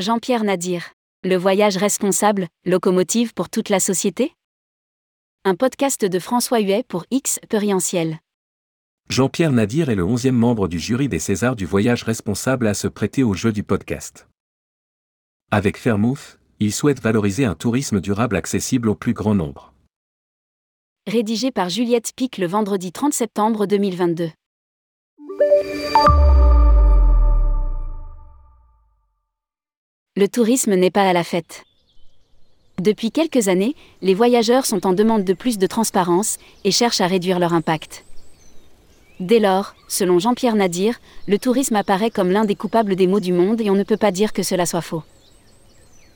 Jean-Pierre Nadir. Le voyage responsable, locomotive pour toute la société? Un podcast de François Huet pour X Perientiel. Jean-Pierre Nadir est le onzième membre du jury des Césars du voyage responsable à se prêter au jeu du podcast. Avec Fairmouth, il souhaite valoriser un tourisme durable accessible au plus grand nombre. Rédigé par Juliette Pic le vendredi 30 septembre 2022. Le tourisme n'est pas à la fête. Depuis quelques années, les voyageurs sont en demande de plus de transparence et cherchent à réduire leur impact. Dès lors, selon Jean-Pierre Nadir, le tourisme apparaît comme l'un des coupables des maux du monde et on ne peut pas dire que cela soit faux.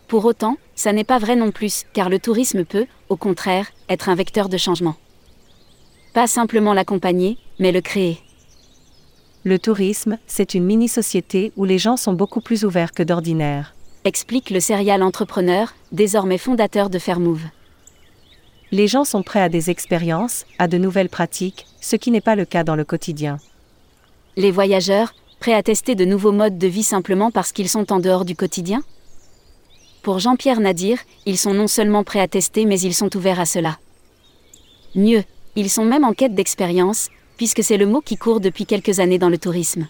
Pour autant, ça n'est pas vrai non plus, car le tourisme peut, au contraire, être un vecteur de changement. Pas simplement l'accompagner, mais le créer. Le tourisme, c'est une mini-société où les gens sont beaucoup plus ouverts que d'ordinaire explique le serial entrepreneur, désormais fondateur de Fairmove. Les gens sont prêts à des expériences, à de nouvelles pratiques, ce qui n'est pas le cas dans le quotidien. Les voyageurs, prêts à tester de nouveaux modes de vie simplement parce qu'ils sont en dehors du quotidien? Pour Jean-Pierre Nadir, ils sont non seulement prêts à tester mais ils sont ouverts à cela. Mieux, ils sont même en quête d'expérience, puisque c'est le mot qui court depuis quelques années dans le tourisme.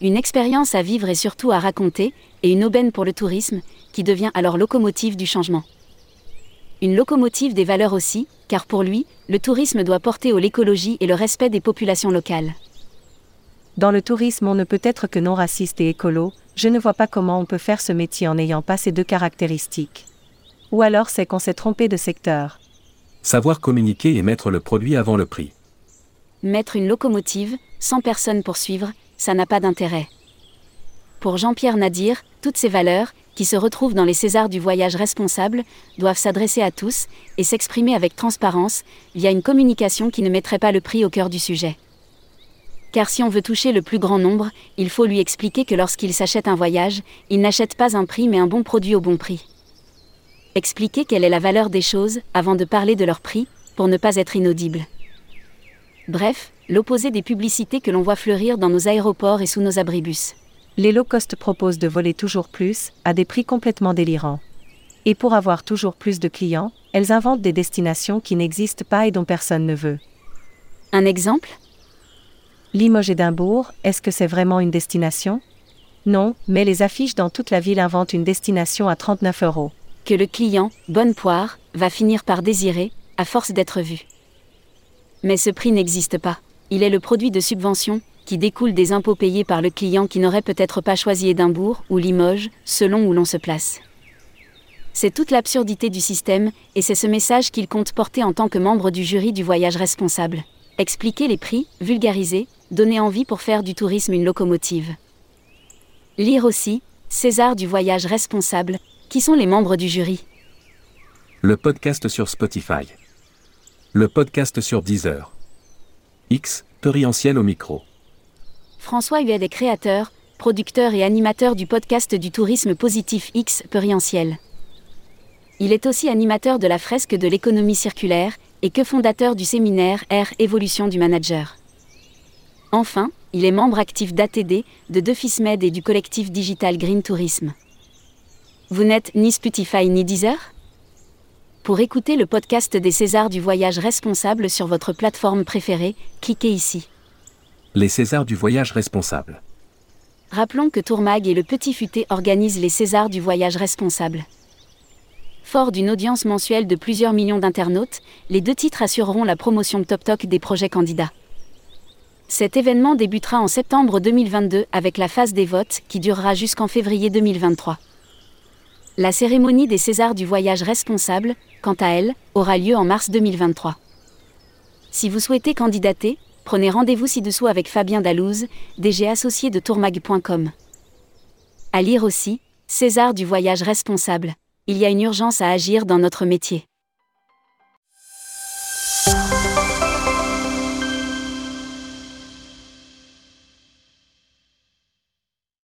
Une expérience à vivre et surtout à raconter, et une aubaine pour le tourisme, qui devient alors locomotive du changement. Une locomotive des valeurs aussi, car pour lui, le tourisme doit porter au l'écologie et le respect des populations locales. Dans le tourisme, on ne peut être que non raciste et écolo, je ne vois pas comment on peut faire ce métier en n'ayant pas ces deux caractéristiques. Ou alors c'est qu'on s'est trompé de secteur. Savoir communiquer et mettre le produit avant le prix. Mettre une locomotive, sans personne pour suivre, ça n'a pas d'intérêt. Pour Jean-Pierre Nadir, toutes ces valeurs, qui se retrouvent dans les Césars du voyage responsable, doivent s'adresser à tous et s'exprimer avec transparence, via une communication qui ne mettrait pas le prix au cœur du sujet. Car si on veut toucher le plus grand nombre, il faut lui expliquer que lorsqu'il s'achète un voyage, il n'achète pas un prix mais un bon produit au bon prix. Expliquer quelle est la valeur des choses avant de parler de leur prix, pour ne pas être inaudible. Bref, l'opposé des publicités que l'on voit fleurir dans nos aéroports et sous nos abribus. Les low cost proposent de voler toujours plus, à des prix complètement délirants. Et pour avoir toujours plus de clients, elles inventent des destinations qui n'existent pas et dont personne ne veut. Un exemple? Limoges Édimbourg, est-ce que c'est vraiment une destination? Non, mais les affiches dans toute la ville inventent une destination à 39 euros. Que le client, bonne poire, va finir par désirer, à force d'être vu. Mais ce prix n'existe pas. Il est le produit de subventions, qui découlent des impôts payés par le client qui n'aurait peut-être pas choisi Édimbourg ou Limoges, selon où l'on se place. C'est toute l'absurdité du système, et c'est ce message qu'il compte porter en tant que membre du jury du voyage responsable. Expliquer les prix, vulgariser, donner envie pour faire du tourisme une locomotive. Lire aussi, César du voyage responsable, qui sont les membres du jury. Le podcast sur Spotify. Le podcast sur Deezer. X, Perientiel au micro. François Huet est créateur, producteur et animateur du podcast du tourisme positif X Perientiel. Il est aussi animateur de la fresque de l'économie circulaire et que fondateur du séminaire R Évolution du manager. Enfin, il est membre actif d'ATD, de Defismed et du collectif digital Green Tourisme. Vous n'êtes ni Spotify ni Deezer? Pour écouter le podcast des Césars du voyage responsable sur votre plateforme préférée, cliquez ici. Les Césars du voyage responsable. Rappelons que Tourmag et le Petit Futé organisent les Césars du voyage responsable. Fort d'une audience mensuelle de plusieurs millions d'internautes, les deux titres assureront la promotion top-toc des projets candidats. Cet événement débutera en septembre 2022 avec la phase des votes qui durera jusqu'en février 2023. La cérémonie des Césars du voyage responsable, quant à elle, aura lieu en mars 2023. Si vous souhaitez candidater, prenez rendez-vous ci-dessous avec Fabien Dalouse, DG associé de tourmag.com. À lire aussi, César du voyage responsable. Il y a une urgence à agir dans notre métier.